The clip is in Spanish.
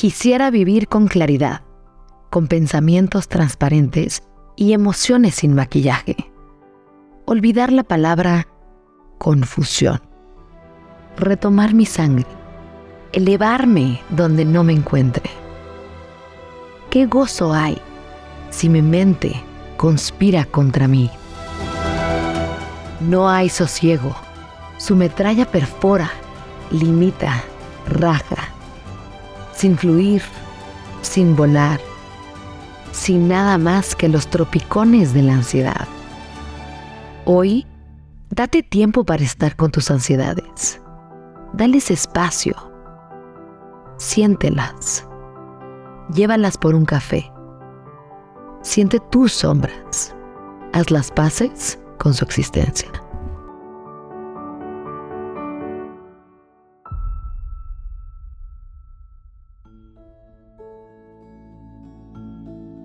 Quisiera vivir con claridad, con pensamientos transparentes y emociones sin maquillaje. Olvidar la palabra confusión. Retomar mi sangre. Elevarme donde no me encuentre. ¿Qué gozo hay si mi mente conspira contra mí? No hay sosiego. Su metralla perfora, limita, raja sin fluir, sin volar, sin nada más que los tropicones de la ansiedad. Hoy, date tiempo para estar con tus ansiedades. Dales espacio. Siéntelas. Llévalas por un café. Siente tus sombras. Haz las paces con su existencia.